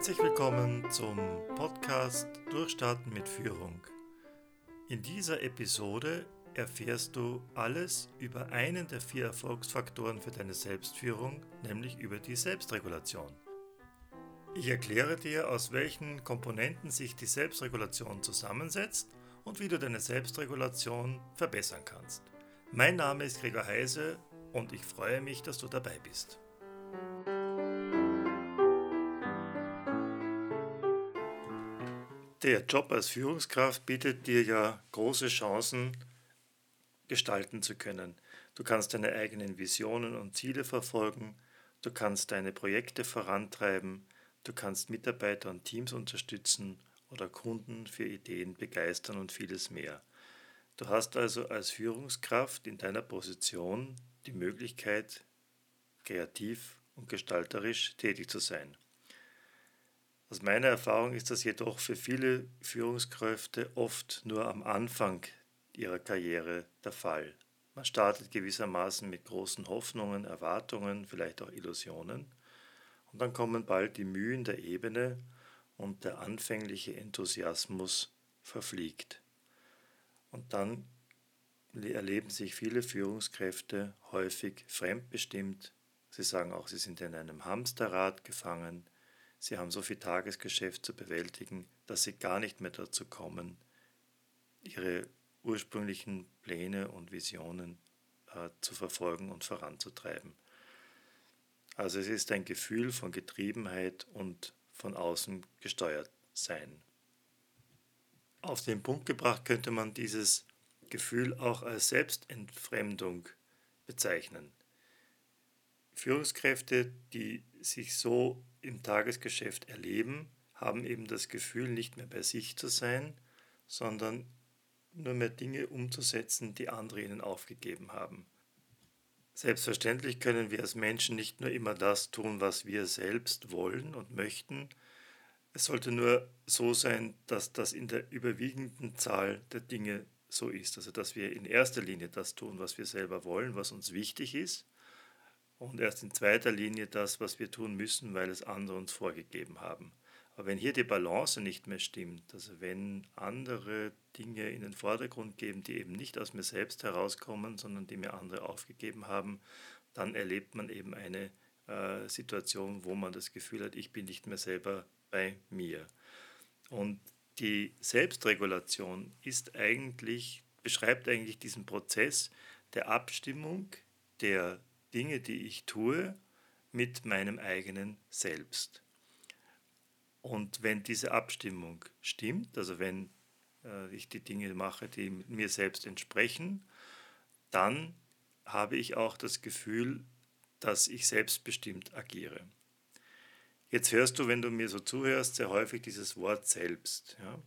Herzlich willkommen zum Podcast Durchstarten mit Führung. In dieser Episode erfährst du alles über einen der vier Erfolgsfaktoren für deine Selbstführung, nämlich über die Selbstregulation. Ich erkläre dir, aus welchen Komponenten sich die Selbstregulation zusammensetzt und wie du deine Selbstregulation verbessern kannst. Mein Name ist Gregor Heise und ich freue mich, dass du dabei bist. Der Job als Führungskraft bietet dir ja große Chancen, gestalten zu können. Du kannst deine eigenen Visionen und Ziele verfolgen, du kannst deine Projekte vorantreiben, du kannst Mitarbeiter und Teams unterstützen oder Kunden für Ideen begeistern und vieles mehr. Du hast also als Führungskraft in deiner Position die Möglichkeit, kreativ und gestalterisch tätig zu sein. Aus meiner Erfahrung ist das jedoch für viele Führungskräfte oft nur am Anfang ihrer Karriere der Fall. Man startet gewissermaßen mit großen Hoffnungen, Erwartungen, vielleicht auch Illusionen. Und dann kommen bald die Mühen der Ebene und der anfängliche Enthusiasmus verfliegt. Und dann erleben sich viele Führungskräfte häufig fremdbestimmt. Sie sagen auch, sie sind in einem Hamsterrad gefangen, Sie haben so viel Tagesgeschäft zu bewältigen, dass sie gar nicht mehr dazu kommen, ihre ursprünglichen Pläne und Visionen äh, zu verfolgen und voranzutreiben. Also es ist ein Gefühl von Getriebenheit und von außen gesteuert sein. Auf den Punkt gebracht könnte man dieses Gefühl auch als Selbstentfremdung bezeichnen. Führungskräfte, die sich so im Tagesgeschäft erleben, haben eben das Gefühl, nicht mehr bei sich zu sein, sondern nur mehr Dinge umzusetzen, die andere ihnen aufgegeben haben. Selbstverständlich können wir als Menschen nicht nur immer das tun, was wir selbst wollen und möchten. Es sollte nur so sein, dass das in der überwiegenden Zahl der Dinge so ist. Also dass wir in erster Linie das tun, was wir selber wollen, was uns wichtig ist und erst in zweiter Linie das, was wir tun müssen, weil es andere uns vorgegeben haben. Aber wenn hier die Balance nicht mehr stimmt, also wenn andere Dinge in den Vordergrund geben, die eben nicht aus mir selbst herauskommen, sondern die mir andere aufgegeben haben, dann erlebt man eben eine äh, Situation, wo man das Gefühl hat, ich bin nicht mehr selber bei mir. Und die Selbstregulation ist eigentlich, beschreibt eigentlich diesen Prozess der Abstimmung der Dinge, die ich tue, mit meinem eigenen Selbst. Und wenn diese Abstimmung stimmt, also wenn äh, ich die Dinge mache, die mir selbst entsprechen, dann habe ich auch das Gefühl, dass ich selbstbestimmt agiere. Jetzt hörst du, wenn du mir so zuhörst, sehr häufig dieses Wort selbst. Ja?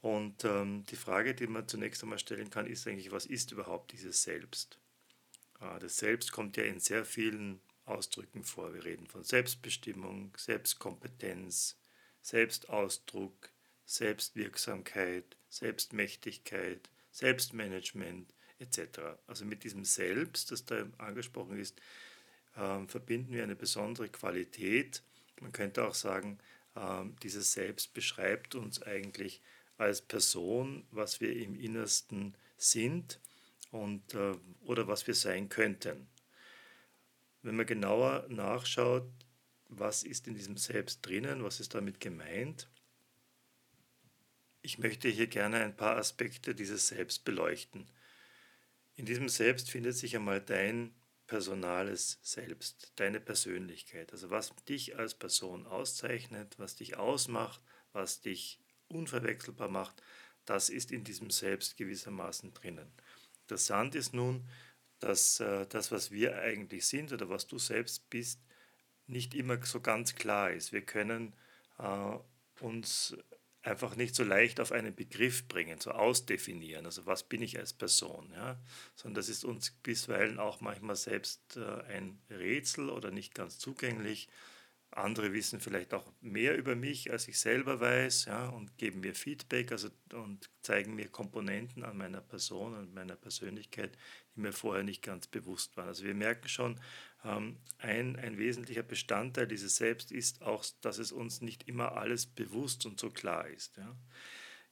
Und ähm, die Frage, die man zunächst einmal stellen kann, ist eigentlich, was ist überhaupt dieses Selbst? Das Selbst kommt ja in sehr vielen Ausdrücken vor. Wir reden von Selbstbestimmung, Selbstkompetenz, Selbstausdruck, Selbstwirksamkeit, Selbstmächtigkeit, Selbstmanagement etc. Also mit diesem Selbst, das da angesprochen ist, ähm, verbinden wir eine besondere Qualität. Man könnte auch sagen, ähm, dieses Selbst beschreibt uns eigentlich als Person, was wir im Innersten sind und, äh, oder was wir sein könnten. Wenn man genauer nachschaut, was ist in diesem Selbst drinnen, was ist damit gemeint, ich möchte hier gerne ein paar Aspekte dieses Selbst beleuchten. In diesem Selbst findet sich einmal dein personales Selbst, deine Persönlichkeit, also was dich als Person auszeichnet, was dich ausmacht, was dich unverwechselbar macht, das ist in diesem Selbst gewissermaßen drinnen. Interessant ist nun, dass äh, das, was wir eigentlich sind oder was du selbst bist, nicht immer so ganz klar ist. Wir können äh, uns einfach nicht so leicht auf einen Begriff bringen, so ausdefinieren. Also was bin ich als Person? Ja? Sondern das ist uns bisweilen auch manchmal selbst äh, ein Rätsel oder nicht ganz zugänglich. Andere wissen vielleicht auch mehr über mich, als ich selber weiß, ja, und geben mir Feedback also, und zeigen mir Komponenten an meiner Person und meiner Persönlichkeit, die mir vorher nicht ganz bewusst waren. Also wir merken schon, ähm, ein, ein wesentlicher Bestandteil dieses Selbst ist auch, dass es uns nicht immer alles bewusst und so klar ist. Ja.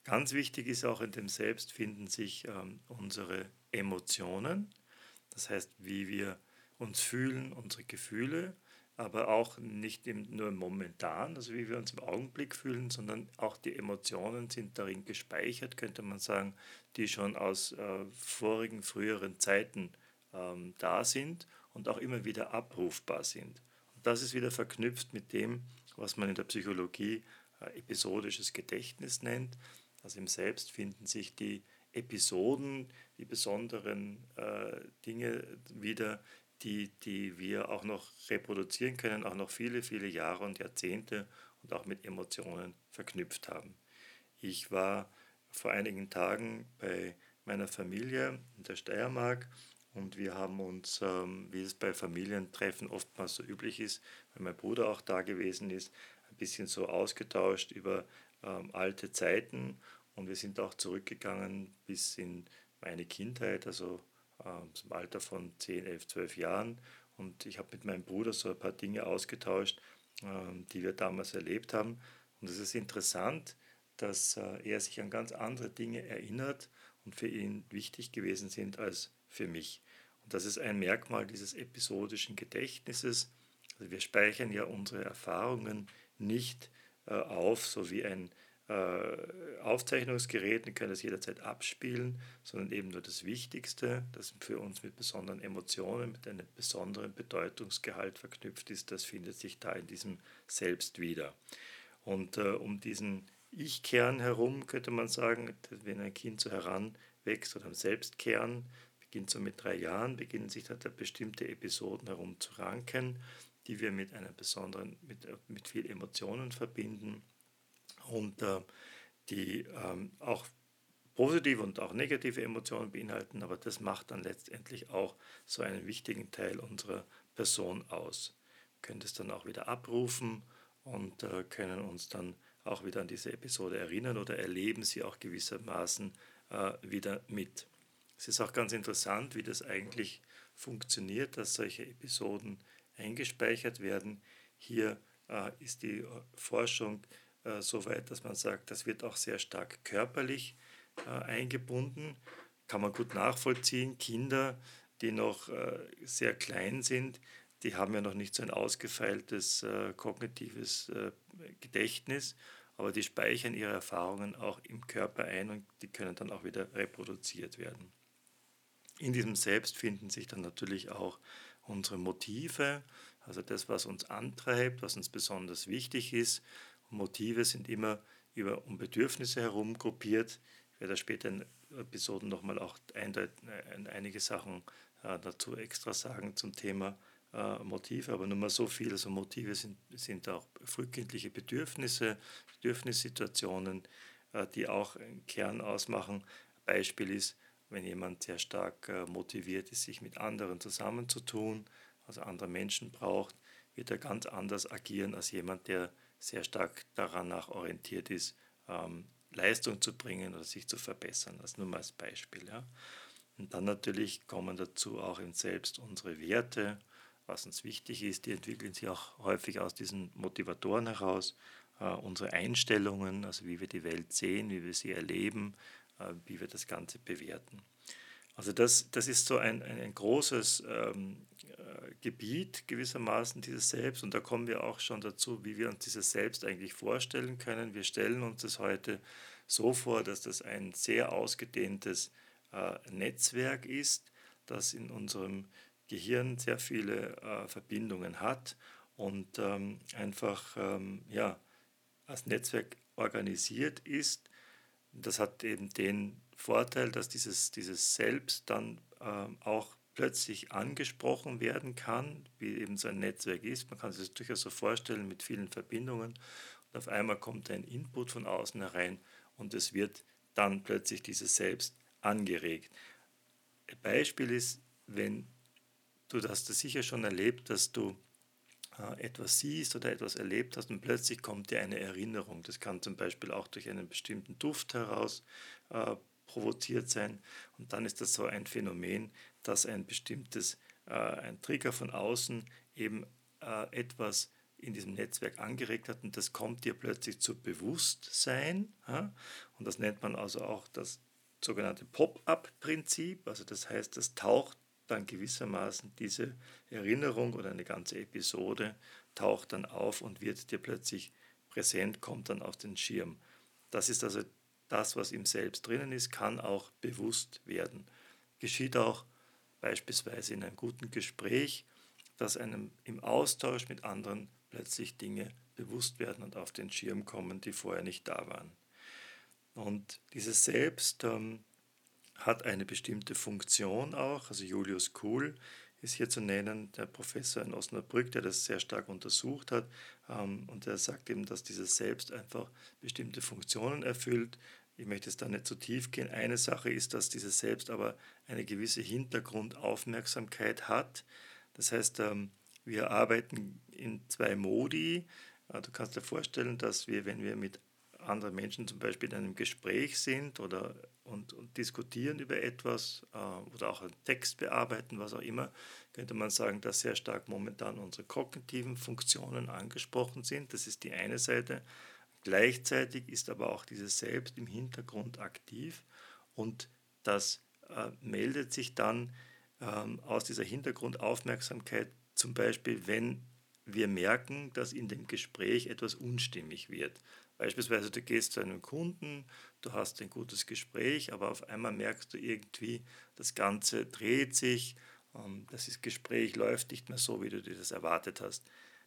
Ganz wichtig ist auch in dem Selbst finden sich ähm, unsere Emotionen, das heißt, wie wir uns fühlen, unsere Gefühle, aber auch nicht nur momentan, also wie wir uns im Augenblick fühlen, sondern auch die Emotionen sind darin gespeichert, könnte man sagen, die schon aus äh, vorigen, früheren Zeiten ähm, da sind und auch immer wieder abrufbar sind. Und das ist wieder verknüpft mit dem, was man in der Psychologie äh, episodisches Gedächtnis nennt. Also im Selbst finden sich die Episoden, die besonderen äh, Dinge wieder, die, die wir auch noch reproduzieren können, auch noch viele, viele Jahre und Jahrzehnte und auch mit Emotionen verknüpft haben. Ich war vor einigen Tagen bei meiner Familie in der Steiermark und wir haben uns, ähm, wie es bei Familientreffen oftmals so üblich ist, weil mein Bruder auch da gewesen ist, ein bisschen so ausgetauscht über ähm, alte Zeiten und wir sind auch zurückgegangen bis in meine Kindheit, also ähm, zum Alter von 10, 11, 12 Jahren. Und ich habe mit meinem Bruder so ein paar Dinge ausgetauscht, ähm, die wir damals erlebt haben. Und es ist interessant, dass äh, er sich an ganz andere Dinge erinnert und für ihn wichtig gewesen sind als für mich. Und das ist ein Merkmal dieses episodischen Gedächtnisses. Also wir speichern ja unsere Erfahrungen nicht äh, auf, so wie ein äh, Aufzeichnungsgerät, die können das jederzeit abspielen, sondern eben nur das Wichtigste, das für uns mit besonderen Emotionen, mit einem besonderen Bedeutungsgehalt verknüpft ist, das findet sich da in diesem Selbst wieder. Und äh, um diesen Ich-Kern herum könnte man sagen, wenn ein Kind so heranwächst oder am Selbstkern, beginnt so mit drei Jahren, beginnen sich da bestimmte Episoden herum zu ranken, die wir mit einer besonderen, mit, mit viel Emotionen verbinden und äh, die ähm, auch positive und auch negative Emotionen beinhalten, aber das macht dann letztendlich auch so einen wichtigen Teil unserer Person aus. Wir können das dann auch wieder abrufen und äh, können uns dann auch wieder an diese Episode erinnern oder erleben sie auch gewissermaßen äh, wieder mit. Es ist auch ganz interessant, wie das eigentlich funktioniert, dass solche Episoden eingespeichert werden. Hier äh, ist die Forschung äh, so weit, dass man sagt, das wird auch sehr stark körperlich äh, eingebunden. Kann man gut nachvollziehen. Kinder, die noch äh, sehr klein sind, die haben ja noch nicht so ein ausgefeiltes äh, kognitives äh, Gedächtnis, aber die speichern ihre Erfahrungen auch im Körper ein und die können dann auch wieder reproduziert werden. In diesem Selbst finden sich dann natürlich auch unsere Motive, also das, was uns antreibt, was uns besonders wichtig ist, Motive sind immer über um Bedürfnisse herum gruppiert. Ich werde später in Episoden nochmal auch einige Sachen äh, dazu extra sagen zum Thema äh, Motive, aber nur mal so viel. Also Motive sind, sind auch frühkindliche Bedürfnisse, Bedürfnissituationen, äh, die auch einen Kern ausmachen. Beispiel ist, wenn jemand sehr stark motiviert ist, sich mit anderen zusammenzutun, also andere Menschen braucht, wird er ganz anders agieren als jemand, der sehr stark daran nach orientiert ist, ähm, Leistung zu bringen oder sich zu verbessern. Das nur mal als Beispiel. Ja. Und dann natürlich kommen dazu auch im Selbst unsere Werte, was uns wichtig ist. Die entwickeln sich auch häufig aus diesen Motivatoren heraus. Äh, unsere Einstellungen, also wie wir die Welt sehen, wie wir sie erleben, äh, wie wir das Ganze bewerten. Also das, das ist so ein, ein, ein großes ähm, äh, Gebiet gewissermaßen, dieses Selbst. Und da kommen wir auch schon dazu, wie wir uns dieses Selbst eigentlich vorstellen können. Wir stellen uns das heute so vor, dass das ein sehr ausgedehntes äh, Netzwerk ist, das in unserem Gehirn sehr viele äh, Verbindungen hat und ähm, einfach ähm, ja, als Netzwerk organisiert ist. Das hat eben den Vorteil, dass dieses, dieses Selbst dann ähm, auch plötzlich angesprochen werden kann, wie eben so ein Netzwerk ist. Man kann sich das durchaus so vorstellen mit vielen Verbindungen. Und auf einmal kommt ein Input von außen herein und es wird dann plötzlich dieses Selbst angeregt. Ein Beispiel ist, wenn du hast das sicher schon erlebt, dass du äh, etwas siehst oder etwas erlebt hast und plötzlich kommt dir eine Erinnerung. Das kann zum Beispiel auch durch einen bestimmten Duft heraus äh, provoziert sein. Und dann ist das so ein Phänomen, dass ein bestimmtes äh, ein Trigger von außen eben äh, etwas in diesem Netzwerk angeregt hat und das kommt dir plötzlich zu Bewusstsein. Ja? Und das nennt man also auch das sogenannte Pop-up-Prinzip. Also das heißt, das taucht dann gewissermaßen diese Erinnerung oder eine ganze Episode taucht dann auf und wird dir plötzlich präsent, kommt dann auf den Schirm. Das ist also das, was im Selbst drinnen ist, kann auch bewusst werden. Geschieht auch beispielsweise in einem guten Gespräch, dass einem im Austausch mit anderen plötzlich Dinge bewusst werden und auf den Schirm kommen, die vorher nicht da waren. Und dieses Selbst ähm, hat eine bestimmte Funktion auch. Also Julius Kuhl ist hier zu nennen, der Professor in Osnabrück, der das sehr stark untersucht hat. Ähm, und der sagt eben, dass dieses Selbst einfach bestimmte Funktionen erfüllt. Ich möchte jetzt da nicht zu tief gehen. Eine Sache ist, dass dieses Selbst aber eine gewisse Hintergrundaufmerksamkeit hat. Das heißt, ähm, wir arbeiten in zwei Modi. Äh, du kannst dir vorstellen, dass wir, wenn wir mit anderen Menschen zum Beispiel in einem Gespräch sind oder und, und diskutieren über etwas äh, oder auch einen Text bearbeiten, was auch immer, könnte man sagen, dass sehr stark momentan unsere kognitiven Funktionen angesprochen sind. Das ist die eine Seite. Gleichzeitig ist aber auch dieses Selbst im Hintergrund aktiv und das äh, meldet sich dann ähm, aus dieser Hintergrundaufmerksamkeit zum Beispiel, wenn wir merken, dass in dem Gespräch etwas unstimmig wird. Beispielsweise, du gehst zu einem Kunden, du hast ein gutes Gespräch, aber auf einmal merkst du irgendwie, das Ganze dreht sich, ähm, das Gespräch läuft nicht mehr so, wie du dir das erwartet hast.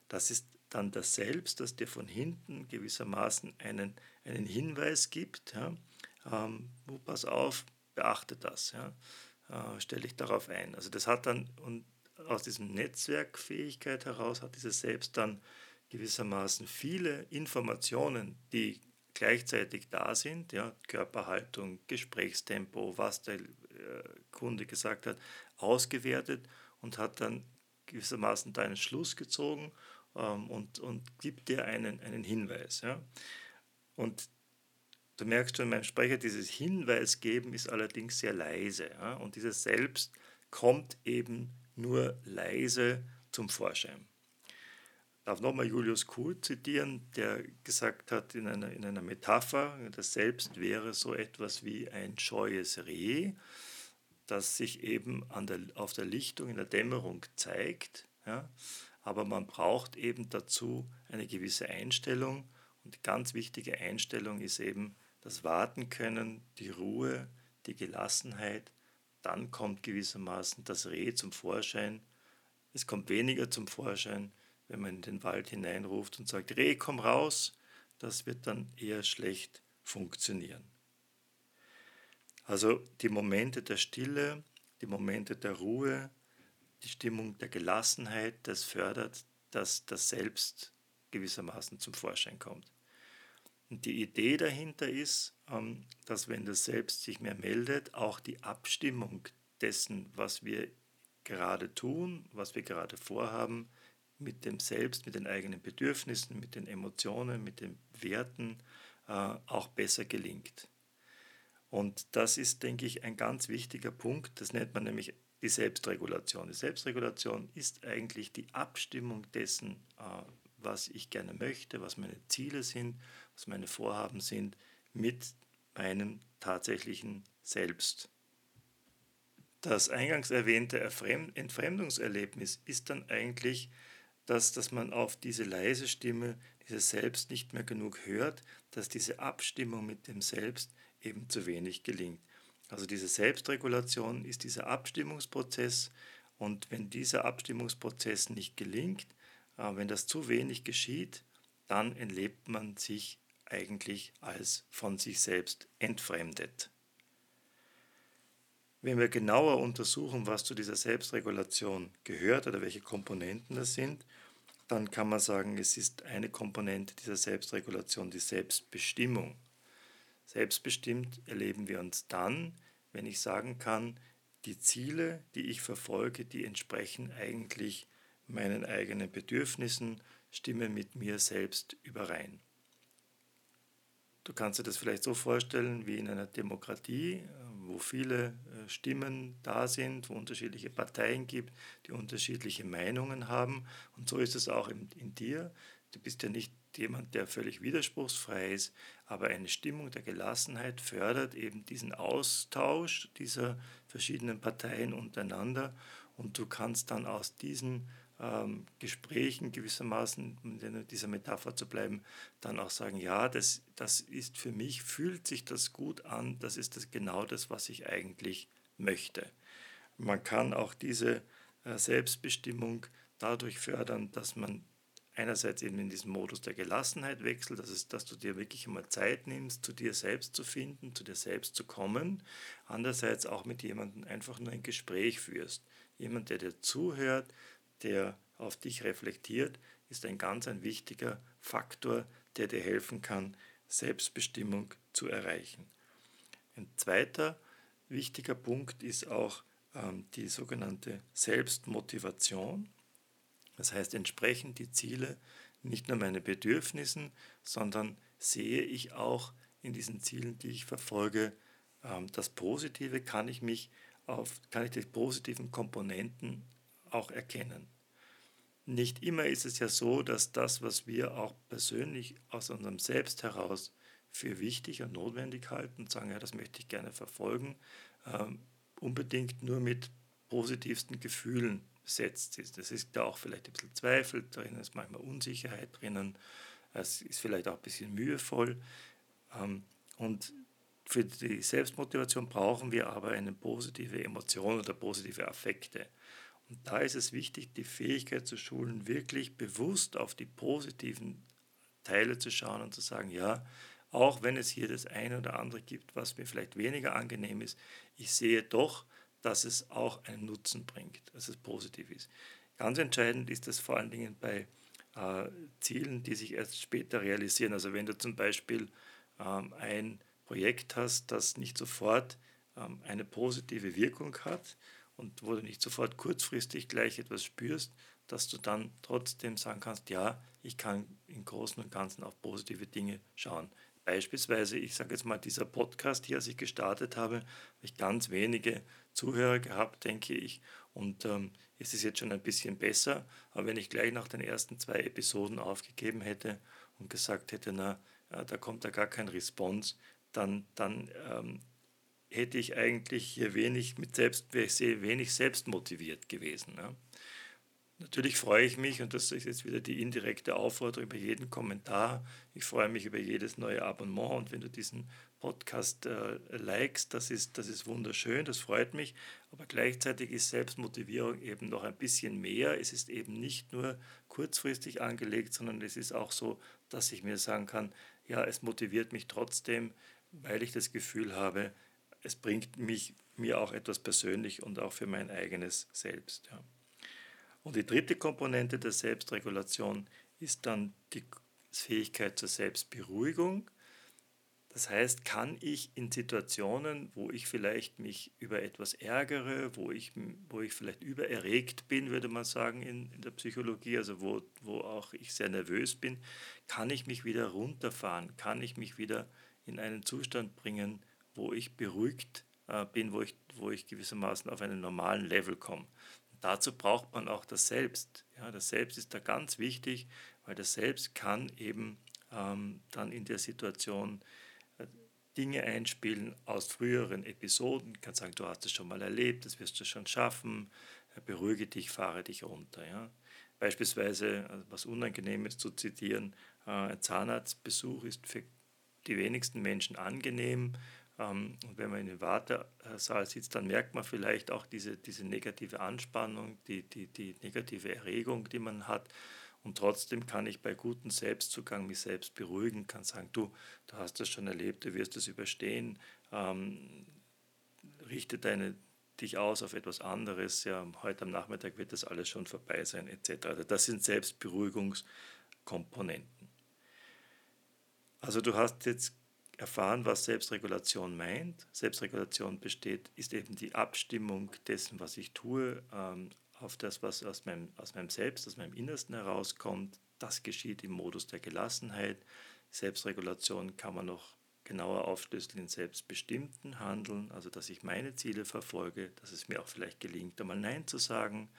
Das ist dann das Selbst, das dir von hinten gewissermaßen einen, einen Hinweis gibt. Ja? Ähm, pass auf, beachte das, ja? äh, stell dich darauf ein. Also das hat dann, und aus diesem Netzwerkfähigkeit heraus hat dieses Selbst dann gewissermaßen viele Informationen, die gleichzeitig da sind, ja, Körperhaltung, Gesprächstempo, was der äh, Kunde gesagt hat, ausgewertet und hat dann gewissermaßen deinen Schluss gezogen ähm, und, und gibt dir einen, einen Hinweis. Ja. Und du merkst schon, mein Sprecher, dieses Hinweis geben ist allerdings sehr leise. Ja, und dieses Selbst kommt eben nur leise zum Vorschein darf nochmal Julius Kuhl zitieren, der gesagt hat in einer, in einer Metapher, das Selbst wäre so etwas wie ein scheues Reh, das sich eben an der, auf der Lichtung in der Dämmerung zeigt. Ja? Aber man braucht eben dazu eine gewisse Einstellung. Und die ganz wichtige Einstellung ist eben das Warten können, die Ruhe, die Gelassenheit. Dann kommt gewissermaßen das Reh zum Vorschein. Es kommt weniger zum Vorschein, wenn man in den Wald hineinruft und sagt, Reh, komm raus, das wird dann eher schlecht funktionieren. Also die Momente der Stille, die Momente der Ruhe, die Stimmung der Gelassenheit, das fördert, dass das Selbst gewissermaßen zum Vorschein kommt. Und die Idee dahinter ist, ähm, dass wenn das Selbst sich mehr meldet, auch die Abstimmung dessen, was wir gerade tun, was wir gerade vorhaben, mit dem Selbst, mit den eigenen Bedürfnissen, mit den Emotionen, mit den Werten äh, auch besser gelingt. Und das ist, denke ich, ein ganz wichtiger Punkt. Das nennt man nämlich die Selbstregulation. Die Selbstregulation ist eigentlich die Abstimmung dessen, äh, was ich gerne möchte, was meine Ziele sind, was meine Vorhaben sind, mit meinem tatsächlichen Selbst. Das eingangs erwähnte Entfremdungserlebnis ist dann eigentlich dass, dass man auf diese leise Stimme, dieses Selbst nicht mehr genug hört, dass diese Abstimmung mit dem Selbst eben zu wenig gelingt. Also diese Selbstregulation ist dieser Abstimmungsprozess und wenn dieser Abstimmungsprozess nicht gelingt, äh, wenn das zu wenig geschieht, dann entlebt man sich eigentlich als von sich selbst entfremdet. Wenn wir genauer untersuchen, was zu dieser Selbstregulation gehört oder welche Komponenten das sind, dann kann man sagen, es ist eine Komponente dieser Selbstregulation die Selbstbestimmung. Selbstbestimmt erleben wir uns dann, wenn ich sagen kann, die Ziele, die ich verfolge, die entsprechen eigentlich meinen eigenen Bedürfnissen, stimmen mit mir selbst überein. Du kannst dir das vielleicht so vorstellen wie in einer Demokratie, wo viele äh, Stimmen da sind, wo unterschiedliche Parteien gibt, die unterschiedliche Meinungen haben. Und so ist es auch in, in dir. Du bist ja nicht jemand, der völlig widerspruchsfrei ist, aber eine Stimmung der Gelassenheit fördert eben diesen Austausch dieser verschiedenen Parteien untereinander und du kannst dann aus diesen ähm, Gesprächen gewissermaßen, um in dieser Metapher zu bleiben, dann auch sagen, ja, das, das ist für mich, fühlt sich das gut an, das ist das genau das, was ich eigentlich möchte. Man kann auch diese äh, Selbstbestimmung dadurch fördern, dass man einerseits eben in diesen Modus der Gelassenheit wechselt, das ist, dass du dir wirklich einmal Zeit nimmst, zu dir selbst zu finden, zu dir selbst zu kommen. Andererseits auch mit jemandem einfach nur ein Gespräch führst. Jemand, der dir zuhört, der auf dich reflektiert, ist ein ganz ein wichtiger Faktor, der dir helfen kann, Selbstbestimmung zu erreichen. Ein zweiter wichtiger Punkt ist auch ähm, die sogenannte Selbstmotivation. Das heißt, entsprechen die Ziele nicht nur meine Bedürfnissen, sondern sehe ich auch in diesen Zielen, die ich verfolge, ähm, das Positive, kann ich mich auf, kann ich die positiven Komponenten auch erkennen. Nicht immer ist es ja so, dass das, was wir auch persönlich aus unserem Selbst heraus für wichtig und notwendig halten und sagen, ja, das möchte ich gerne verfolgen, ähm, unbedingt nur mit positivsten Gefühlen besetzt ist. Es ist da auch vielleicht ein bisschen Zweifel drin, es ist manchmal Unsicherheit drinnen, es ist vielleicht auch ein bisschen mühevoll. Ähm, und für die Selbstmotivation brauchen wir aber eine positive Emotion oder positive Affekte. Und da ist es wichtig, die Fähigkeit zu schulen, wirklich bewusst auf die positiven Teile zu schauen und zu sagen, ja, auch wenn es hier das eine oder andere gibt, was mir vielleicht weniger angenehm ist, ich sehe doch, dass es auch einen Nutzen bringt, dass es positiv ist. Ganz entscheidend ist das vor allen Dingen bei äh, Zielen, die sich erst später realisieren. Also wenn du zum Beispiel ähm, ein Projekt hast, das nicht sofort ähm, eine positive Wirkung hat und wo du nicht sofort kurzfristig gleich etwas spürst, dass du dann trotzdem sagen kannst, ja, ich kann im Großen und Ganzen auf positive Dinge schauen. Beispielsweise, ich sage jetzt mal, dieser Podcast hier, als ich gestartet habe, habe ich ganz wenige Zuhörer gehabt, denke ich. Und ähm, es ist jetzt schon ein bisschen besser. Aber wenn ich gleich nach den ersten zwei Episoden aufgegeben hätte und gesagt hätte, na, äh, da kommt da gar kein Response, dann, dann ähm, hätte ich eigentlich hier wenig mit selbst, wenig selbst motiviert gewesen. Ja. Natürlich freue ich mich, und das ist jetzt wieder die indirekte Aufforderung über jeden Kommentar. Ich freue mich über jedes neue Abonnement und wenn du diesen Podcast äh, likest, das ist, das ist wunderschön, das freut mich. Aber gleichzeitig ist Selbstmotivierung eben noch ein bisschen mehr. Es ist eben nicht nur kurzfristig angelegt, sondern es ist auch so, dass ich mir sagen kann, ja, es motiviert mich trotzdem, weil ich das Gefühl habe, es bringt mich mir auch etwas persönlich und auch für mein eigenes Selbst. Ja. Und die dritte Komponente der Selbstregulation ist dann die Fähigkeit zur Selbstberuhigung. Das heißt, kann ich in Situationen, wo ich vielleicht mich über etwas ärgere, wo ich, wo ich vielleicht übererregt bin, würde man sagen in, in der Psychologie, also wo, wo auch ich sehr nervös bin, kann ich mich wieder runterfahren, kann ich mich wieder in einen Zustand bringen, wo ich beruhigt äh, bin, wo ich, wo ich gewissermaßen auf einen normalen Level komme. Dazu braucht man auch das Selbst. Ja, das Selbst ist da ganz wichtig, weil das Selbst kann eben ähm, dann in der Situation äh, Dinge einspielen aus früheren Episoden. kann sagen, du hast es schon mal erlebt, das wirst du schon schaffen, äh, beruhige dich, fahre dich runter. Ja. Beispielsweise, also was unangenehm ist zu zitieren, ein Zahnarztbesuch ist für die wenigsten Menschen angenehm und wenn man in dem Wartesaal sitzt, dann merkt man vielleicht auch diese, diese negative Anspannung, die, die, die negative Erregung, die man hat. Und trotzdem kann ich bei gutem Selbstzugang mich selbst beruhigen, kann sagen, du, du hast das schon erlebt, du wirst das überstehen, ähm, richte deine, dich aus auf etwas anderes, ja, heute am Nachmittag wird das alles schon vorbei sein, etc. Also das sind Selbstberuhigungskomponenten. Also du hast jetzt erfahren, was Selbstregulation meint. Selbstregulation besteht, ist eben die Abstimmung dessen, was ich tue, ähm, auf das, was aus meinem, aus meinem Selbst, aus meinem Innersten herauskommt. Das geschieht im Modus der Gelassenheit. Selbstregulation kann man noch genauer aufschlüsselt in selbstbestimmten Handeln, also dass ich meine Ziele verfolge, dass es mir auch vielleicht gelingt, einmal Nein zu sagen.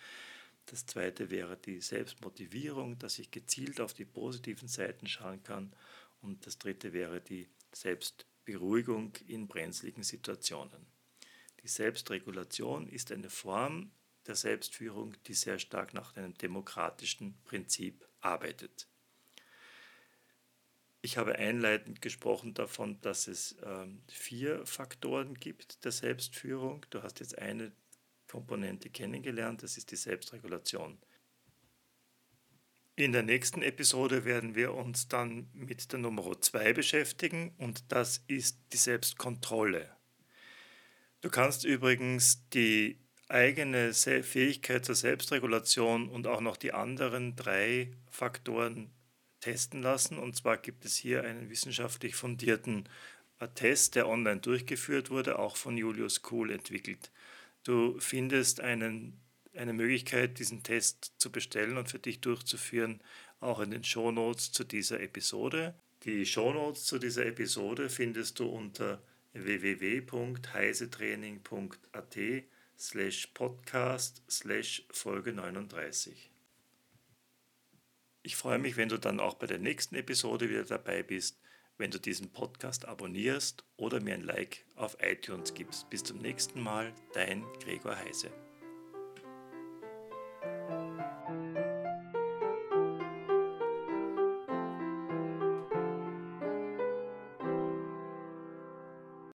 Das zweite wäre die Selbstmotivierung, dass ich gezielt auf die positiven Seiten schauen kann. Und das dritte wäre die Selbstberuhigung in brenzligen Situationen. Die Selbstregulation ist eine Form der Selbstführung, die sehr stark nach einem demokratischen Prinzip arbeitet. Ich habe einleitend gesprochen davon, dass es ähm, vier Faktoren gibt der Selbstführung. Du hast jetzt eine Komponente kennengelernt, das ist die Selbstregulation. In der nächsten Episode werden wir uns dann mit der Nummer 2 beschäftigen und das ist die Selbstkontrolle. Du kannst übrigens die eigene Fähigkeit zur Selbstregulation und auch noch die anderen drei Faktoren testen lassen. Und zwar gibt es hier einen wissenschaftlich fundierten äh, Test, der online durchgeführt wurde, auch von Julius Kuhl entwickelt. Du findest einen, eine Möglichkeit, diesen Test zu bestellen und für dich durchzuführen, auch in den Shownotes zu dieser Episode. Die Shownotes zu dieser Episode findest du unter www.heisetraining.at slash podcast slash Folge 39. Ich freue mich, wenn du dann auch bei der nächsten Episode wieder dabei bist, wenn du diesen Podcast abonnierst oder mir ein Like auf iTunes gibst. Bis zum nächsten Mal, dein Gregor Heise.